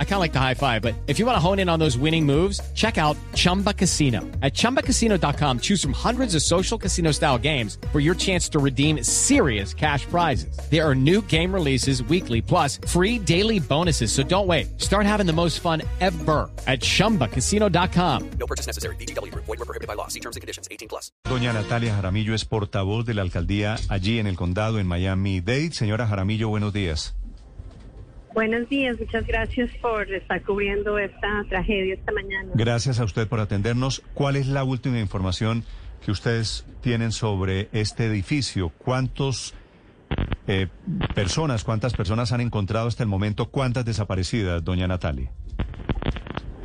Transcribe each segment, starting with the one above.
I kind of like the high five, but if you want to hone in on those winning moves, check out Chumba Casino. At ChumbaCasino.com, choose from hundreds of social casino style games for your chance to redeem serious cash prizes. There are new game releases weekly, plus free daily bonuses. So don't wait. Start having the most fun ever at ChumbaCasino.com. No purchase necessary. BGW. Void were prohibited by law. See terms and conditions. 18 plus. Doña Natalia Jaramillo es portavoz de la alcaldía allí en el condado, en Miami-Dade. Señora Jaramillo, buenos días. Buenos días, muchas gracias por estar cubriendo esta tragedia esta mañana. Gracias a usted por atendernos. ¿Cuál es la última información que ustedes tienen sobre este edificio? ¿Cuántos eh, personas, cuántas personas han encontrado hasta el momento? ¿Cuántas desaparecidas, doña Natalia?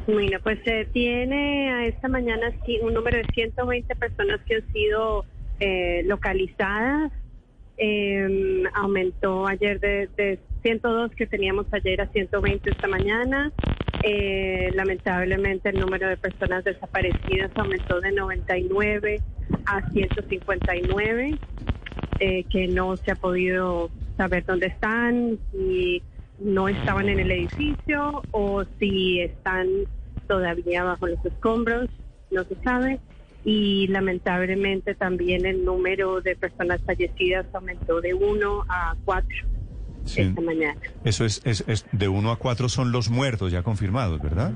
Bueno, pues se tiene a esta mañana un número de 120 personas que han sido eh, localizadas. Eh, aumentó ayer de, de 102 que teníamos ayer a 120 esta mañana. Eh, lamentablemente el número de personas desaparecidas aumentó de 99 a 159, eh, que no se ha podido saber dónde están, si no estaban en el edificio o si están todavía bajo los escombros, no se sabe. Y lamentablemente también el número de personas fallecidas aumentó de 1 a 4 esta mañana. Eso es, es, es, de uno a cuatro son los muertos ya confirmados, ¿verdad?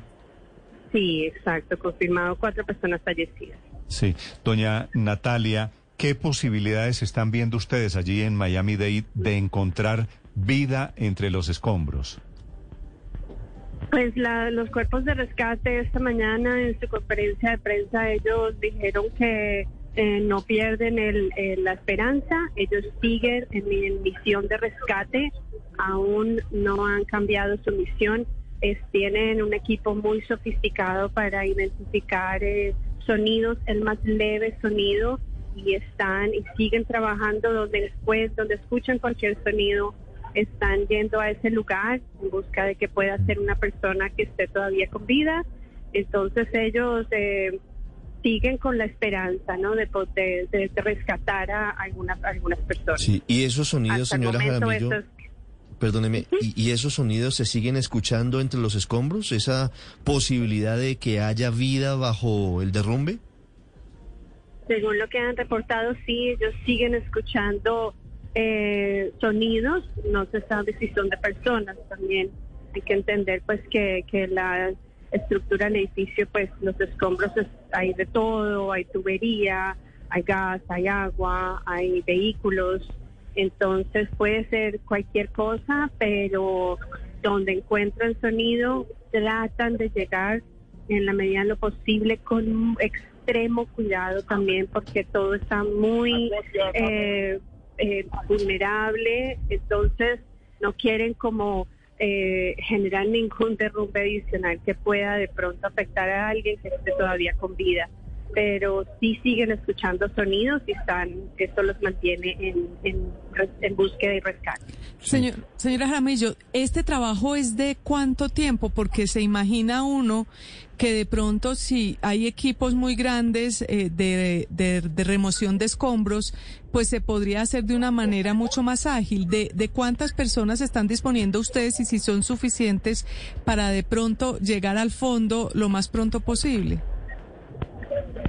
Sí, exacto, confirmado cuatro personas fallecidas. Sí, doña Natalia, ¿qué posibilidades están viendo ustedes allí en Miami Dade de encontrar vida entre los escombros? Pues la, los cuerpos de rescate esta mañana en su conferencia de prensa ellos dijeron que eh, no pierden el, la esperanza, ellos siguen en, misión de rescate, aún no han cambiado su misión, tienen un equipo muy sofisticado para identificar eh, sonidos, el más leve sonido, y están y siguen trabajando donde después, donde escuchan cualquier sonido, están yendo a ese lugar en busca de que pueda ser una persona que esté todavía con vida. Entonces ellos... Eh, siguen con la esperanza, ¿no? De poder de, rescatar a algunas algunas personas. Sí, y esos sonidos, señora Jaramillo, perdóneme, ¿y, esos sonidos se siguen escuchando entre los escombros? ¿Esa posibilidad de que haya vida bajo el derrumbe? Según lo que han reportado, sí, ellos siguen escuchando eh, sonidos, no se sabe si son de personas también. Hay que entender pues que, que la estructura del edificio, pues los escombros hay de todo, hay tubería, hay gas, hay agua, hay vehículos, entonces puede ser cualquier cosa, pero donde encuentran sonido tratan de llegar en la medida de lo posible con extremo cuidado también porque todo está muy eh, eh, vulnerable, entonces no quieren como eh, generar ningún derrumbe adicional que pueda de pronto afectar a alguien que esté todavía con vida. Pero sí siguen escuchando sonidos y están, esto los mantiene en, en, búsqueda y rescate. Señor, señora Jaramillo, ¿este trabajo es de cuánto tiempo? Porque se imagina uno que de pronto si hay equipos muy grandes eh, de, de, remoción de escombros, pues se podría hacer de una manera mucho más ágil. ¿De, de cuántas personas están disponiendo ustedes y si son suficientes para de pronto llegar al fondo lo más pronto posible?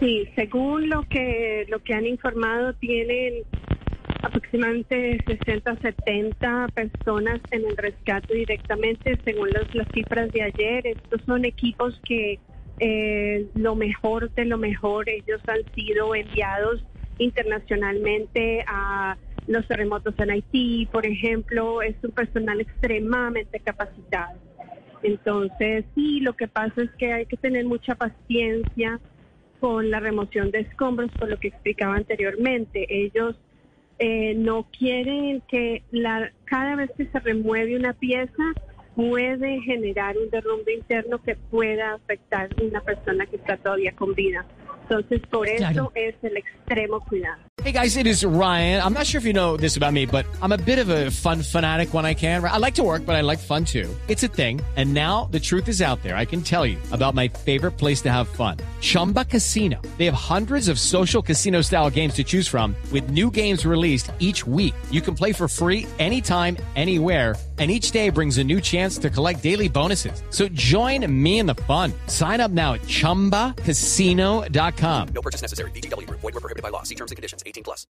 Sí, según lo que lo que han informado, tienen aproximadamente 60 70 personas en el rescate directamente, según las cifras de ayer. Estos son equipos que eh, lo mejor de lo mejor, ellos han sido enviados internacionalmente a los terremotos en Haití, por ejemplo, es un personal extremadamente capacitado. Entonces, sí, lo que pasa es que hay que tener mucha paciencia con la remoción de escombros, por lo que explicaba anteriormente. Ellos eh, no quieren que la, cada vez que se remueve una pieza puede generar un derrumbe interno que pueda afectar a una persona que está todavía con vida. Entonces, por eso es el extremo cuidado. Hey guys, it is Ryan. I'm not sure if you know this about me, but I'm a bit of a fun fanatic when I can. I like to work, but I like fun too. It's a thing. And now the truth is out there. I can tell you about my favorite place to have fun. Chumba Casino. They have hundreds of social casino style games to choose from with new games released each week. You can play for free anytime, anywhere and each day brings a new chance to collect daily bonuses. So join me in the fun. Sign up now at ChumbaCasino.com. No purchase necessary. BGW. Void were prohibited by law. See terms and conditions. 18 plus.